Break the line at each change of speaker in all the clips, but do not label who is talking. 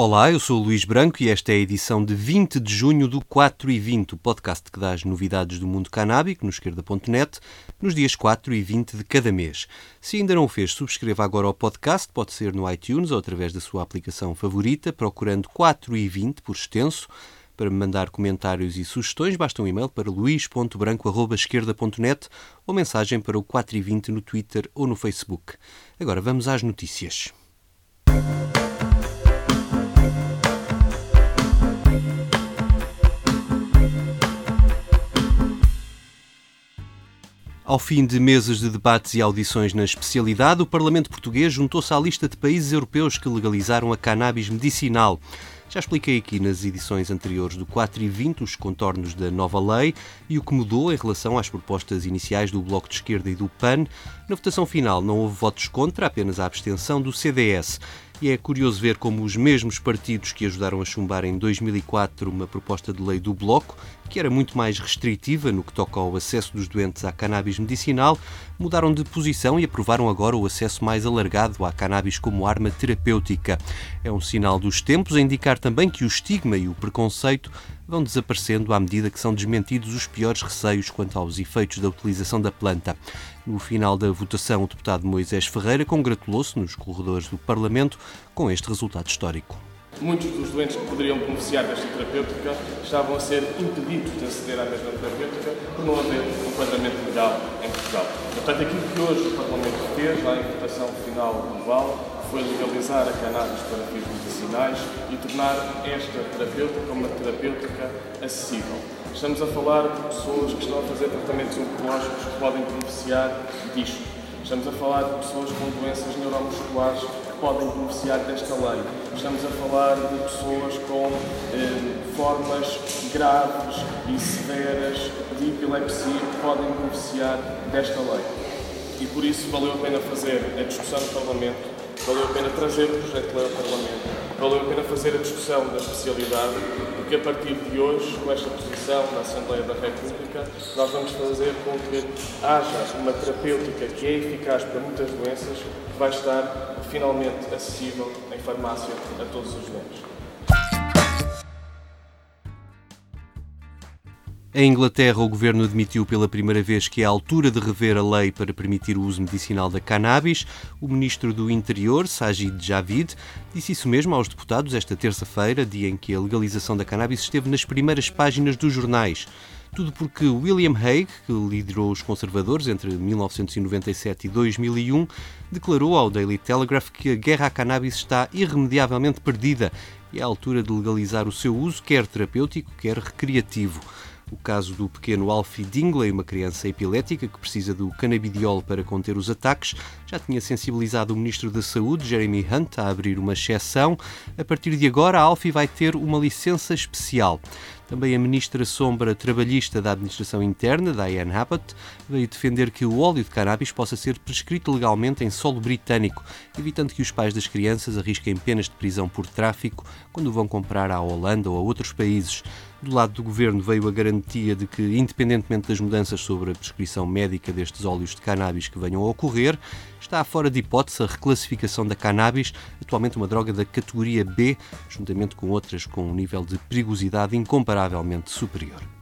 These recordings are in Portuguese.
Olá, eu sou o Luís Branco e esta é a edição de 20 de junho do 4 e 20, o podcast que dá as novidades do mundo canábico no esquerda.net, nos dias 4 e 20 de cada mês. Se ainda não o fez, subscreva agora o podcast, pode ser no iTunes ou através da sua aplicação favorita, procurando 4 e 20 por extenso. Para me mandar comentários e sugestões, basta um e-mail para luís.branco.esquerda.net ou mensagem para o 4 e 20 no Twitter ou no Facebook. Agora vamos às notícias. Ao fim de meses de debates e audições na especialidade, o Parlamento Português juntou-se à lista de países europeus que legalizaram a cannabis medicinal. Já expliquei aqui nas edições anteriores do 4 e 20 os contornos da nova lei e o que mudou em relação às propostas iniciais do Bloco de Esquerda e do PAN. Na votação final não houve votos contra, apenas a abstenção do CDS. E é curioso ver como os mesmos partidos que ajudaram a chumbar em 2004 uma proposta de lei do Bloco, que era muito mais restritiva no que toca ao acesso dos doentes à cannabis medicinal, mudaram de posição e aprovaram agora o acesso mais alargado à cannabis como arma terapêutica. É um sinal dos tempos a indicar também que o estigma e o preconceito vão desaparecendo à medida que são desmentidos os piores receios quanto aos efeitos da utilização da planta. No final da votação, o deputado Moisés Ferreira congratulou-se nos corredores do Parlamento com este resultado histórico.
Muitos dos doentes que poderiam beneficiar desta terapêutica estavam a ser impedidos de aceder à mesma terapêutica por não haver enquadramento legal em Portugal. Portanto, aquilo que hoje o Parlamento fez, lá em votação final global, foi legalizar a cannabis para fins medicinais e tornar esta terapêutica uma terapêutica acessível. Estamos a falar de pessoas que estão a fazer tratamentos oncológicos que podem beneficiar disto. Estamos a falar de pessoas com doenças neuromusculares que podem beneficiar desta lei. Estamos a falar de pessoas com eh, formas graves e severas de epilepsia que podem beneficiar desta lei. E por isso valeu a pena fazer a discussão no Parlamento valeu a pena trazer o projeto de lei ao Parlamento, valeu a pena fazer a discussão da especialidade, porque a partir de hoje, com esta posição na Assembleia da República, nós vamos fazer com que haja uma terapêutica que é eficaz para muitas doenças, que vai estar finalmente acessível em farmácia a todos os doentes.
Em Inglaterra, o governo admitiu pela primeira vez que é a altura de rever a lei para permitir o uso medicinal da cannabis. O ministro do Interior, Sajid Javid, disse isso mesmo aos deputados esta terça-feira, dia em que a legalização da cannabis esteve nas primeiras páginas dos jornais. Tudo porque William Hague, que liderou os conservadores entre 1997 e 2001, declarou ao Daily Telegraph que a guerra à cannabis está irremediavelmente perdida e é a altura de legalizar o seu uso, quer terapêutico, quer recreativo. O caso do pequeno Alfie Dingley, uma criança epilética que precisa do canabidiol para conter os ataques, já tinha sensibilizado o Ministro da Saúde, Jeremy Hunt, a abrir uma exceção. A partir de agora, a Alfie vai ter uma licença especial. Também a ministra sombra trabalhista da Administração Interna, Diane Abbott, veio defender que o óleo de cannabis possa ser prescrito legalmente em solo britânico, evitando que os pais das crianças arrisquem penas de prisão por tráfico quando vão comprar à Holanda ou a outros países. Do lado do governo veio a garantia de que, independentemente das mudanças sobre a prescrição médica destes óleos de cannabis que venham a ocorrer, está fora de hipótese a reclassificação da cannabis, atualmente uma droga da categoria B, juntamente com outras com um nível de perigosidade incomparavelmente superior.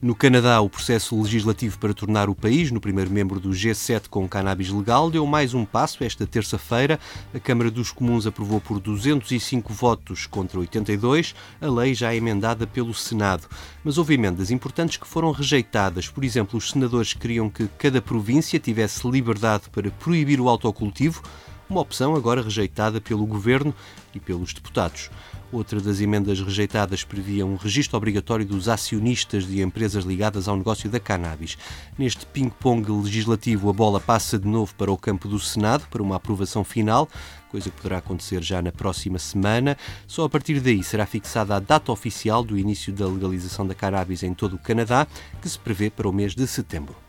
No Canadá, o processo legislativo para tornar o país no primeiro membro do G7 com cannabis legal deu mais um passo esta terça-feira. A Câmara dos Comuns aprovou por 205 votos contra 82 a lei já emendada pelo Senado. Mas houve emendas importantes que foram rejeitadas. Por exemplo, os senadores queriam que cada província tivesse liberdade para proibir o autocultivo, uma opção agora rejeitada pelo governo e pelos deputados. Outra das emendas rejeitadas previa um registro obrigatório dos acionistas de empresas ligadas ao negócio da cannabis. Neste ping-pong legislativo, a bola passa de novo para o campo do Senado para uma aprovação final, coisa que poderá acontecer já na próxima semana. Só a partir daí será fixada a data oficial do início da legalização da cannabis em todo o Canadá, que se prevê para o mês de setembro.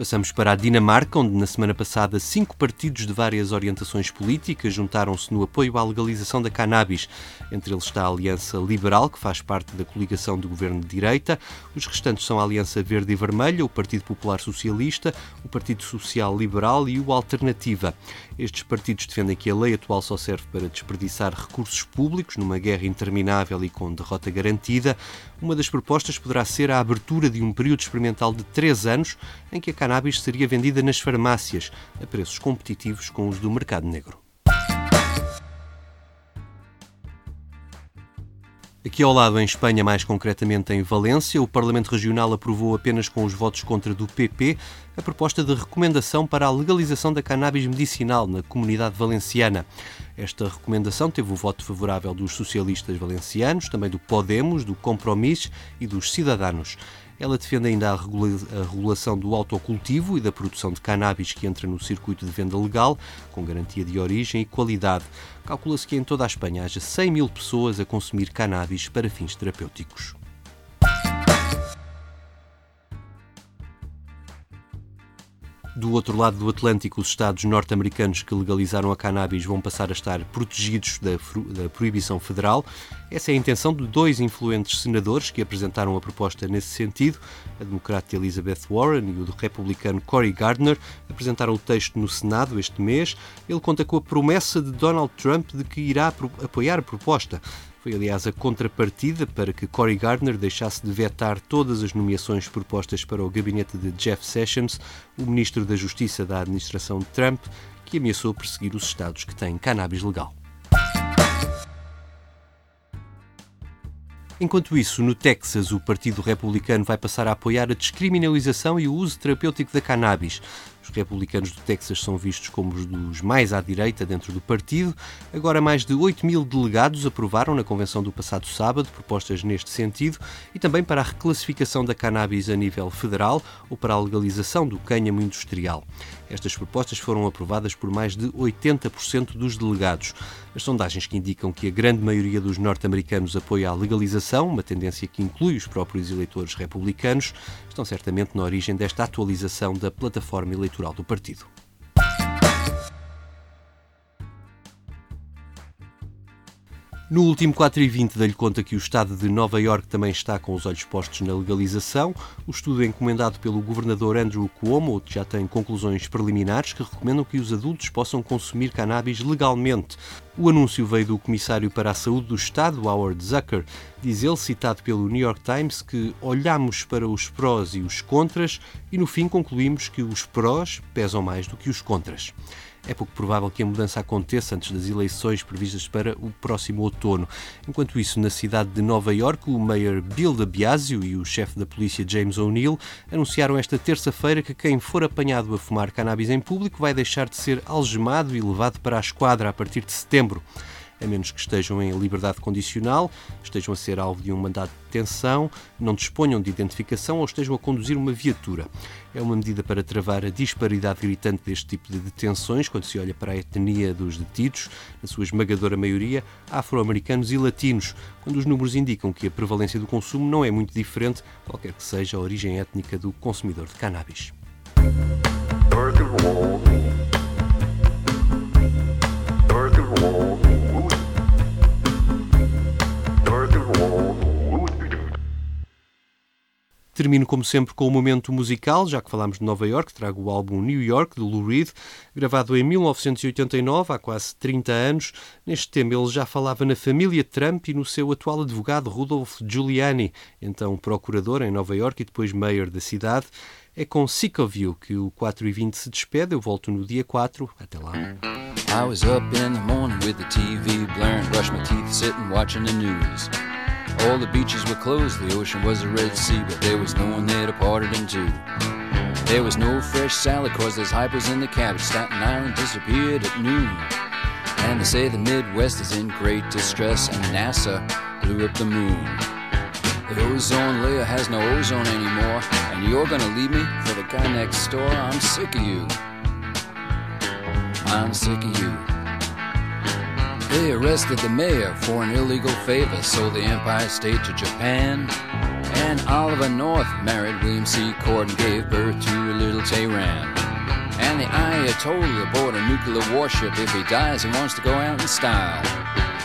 Passamos para a Dinamarca, onde na semana passada cinco partidos de várias orientações políticas juntaram-se no apoio à legalização da cannabis. Entre eles está a Aliança Liberal, que faz parte da coligação do governo de direita. Os restantes são a Aliança Verde e Vermelha, o Partido Popular Socialista, o Partido Social Liberal e o Alternativa. Estes partidos defendem que a lei atual só serve para desperdiçar recursos públicos numa guerra interminável e com derrota garantida. Uma das propostas poderá ser a abertura de um período experimental de três anos em que a cannabis seria vendida nas farmácias a preços competitivos com os do mercado negro. Aqui ao lado, em Espanha, mais concretamente em Valência, o Parlamento Regional aprovou apenas com os votos contra do PP a proposta de recomendação para a legalização da cannabis medicinal na comunidade valenciana. Esta recomendação teve o voto favorável dos socialistas valencianos, também do Podemos, do Compromís e dos Cidadanos. Ela defende ainda a, regulação do autocultivo e da produção de cannabis que entra no circuito de venda legal, com garantia de origem e qualidade. Calcula-se que em toda a Espanha haja 100 mil pessoas a consumir cannabis para fins terapêuticos. Do outro lado do Atlântico, os Estados norte-americanos que legalizaram a cannabis vão passar a estar protegidos da, da, proibição federal. Essa é a intenção de dois influentes senadores que apresentaram a proposta nesse sentido. A democrata Elizabeth Warren e o republicano Cory Gardner apresentaram o texto no Senado este mês. Ele conta com a promessa de Donald Trump de que irá apoiar a proposta. Foi, aliás, a contrapartida para que Cory Gardner deixasse de vetar todas as nomeações propostas para o gabinete de Jeff Sessions, o ministro da Justiça da administração de Trump, que ameaçou perseguir os estados que têm cannabis legal. Enquanto isso, no Texas, o Partido Republicano vai passar a apoiar a descriminalização e o uso terapêutico da cannabis. Os republicanos do Texas são vistos como os dos mais à direita dentro do partido. Agora, mais de 8 mil delegados aprovaram na convenção do passado sábado propostas neste sentido e também para a reclassificação da cannabis a nível federal ou para a legalização do cânhamo industrial. Estas propostas foram aprovadas por mais de 80% dos delegados. As sondagens que indicam que a grande maioria dos norte-americanos apoia a legalização, uma tendência que inclui os próprios eleitores republicanos, estão certamente na origem desta atualização da plataforma eleitoral do partido. No último 4 e 20 dei-lhe conta que o Estado de Nova York também está com os olhos postos na legalização. O estudo encomendado pelo governador Andrew Cuomo já tem conclusões preliminares que recomendam que os adultos possam consumir cannabis legalmente. O anúncio veio do comissário para a saúde do Estado, Howard Zucker. Diz ele, citado pelo New York Times, que olhamos para os prós e os contras e no fim concluímos que os prós pesam mais do que os contras é pouco provável que a mudança aconteça antes das eleições previstas para o próximo outono. Enquanto isso, na cidade de Nova York, o mayor Bill de Biasio e o chefe da polícia James O'Neill anunciaram esta terça-feira que quem for apanhado a fumar cannabis em público vai deixar de ser algemado e levado para a esquadra a partir de setembro a menos que estejam em liberdade condicional, estejam a ser alvo de um mandato de detenção, não disponham de identificação ou estejam a conduzir uma viatura. É uma medida para travar a disparidade gritante deste tipo de detenções quando se olha para a etnia dos detidos, na sua esmagadora maioria afro-americanos e latinos, quando os números indicam que a prevalência do consumo não é muito diferente, qualquer que seja a origem étnica do consumidor de cannabis. Termino, como sempre, com o um momento musical, já que falámos de Nova York, trago o álbum New York, de Lou Reed, gravado em 1989, há quase 30 anos. Neste tema ele já falava na família Trump e no seu atual advogado Rudolph Giuliani, então procurador em Nova York e depois mayor da cidade. É com Sick of You que o 4 e 20 se despede. Eu volto no dia 4. Até lá. I was up in the morning with the TV blaring, brush my teeth, sitting watching the news. All the beaches were closed, the ocean was a Red Sea, but there was no one there to part it in two. There was no fresh salad, cause there's hypers in the cabbage. Staten Island disappeared at noon. And they say the Midwest is in great distress, and NASA blew up the moon. The ozone layer has no ozone anymore, and you're gonna leave me for the guy next door. I'm sick of you. I'm sick of you. They arrested the mayor for an illegal favor, sold the Empire State to Japan,
And Oliver North married William C. Cord and gave birth to a little Tehran. And the Ayatollah aboard a nuclear warship. If he dies, he wants to go out in style.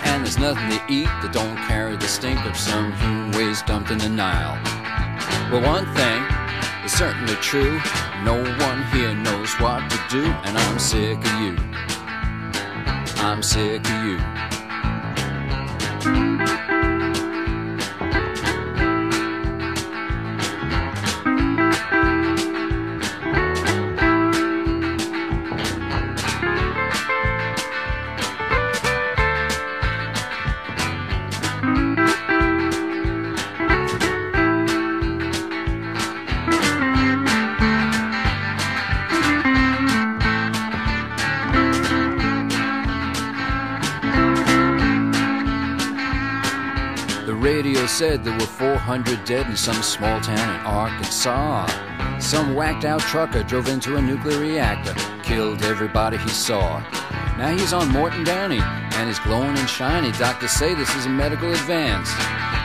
And there's nothing to eat that don't carry the stink of some human waste dumped in the Nile. But one thing is certainly true. No one here knows what to do, and I'm sick of you. I'm sick of you. Radio said there were 400 dead in some small town in Arkansas. Some whacked out trucker drove into a nuclear reactor, killed everybody he saw. Now he's on Morton Downey and is glowing and shiny. Doctors say this is a medical advance.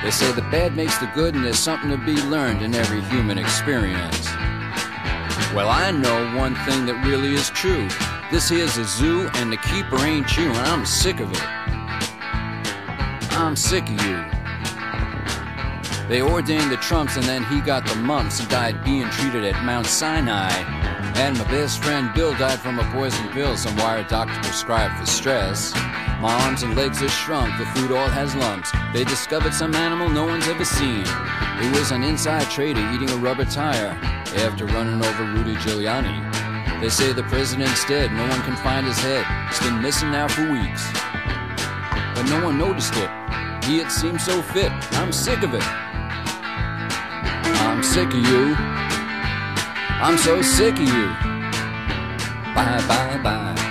They say the bad makes the good and there's something to be learned in every human experience. Well, I know one thing that really is true. This here's a zoo and the keeper ain't you, and I'm sick of it. I'm sick of you. They ordained the Trumps and then he got the mumps and died being treated at Mount Sinai. And my best friend Bill died from a poison pill some wire doctor prescribed for stress. My arms and legs are shrunk, the food all has lumps. They discovered some animal no one's ever seen. It was an inside trader eating a rubber tire after running over Rudy Giuliani. They say the president's dead, no one can find his head. It's been missing now for weeks. But no one noticed it. He had seemed so fit. I'm sick of it. I'm sick of you. I'm so sick of you. Bye, bye, bye.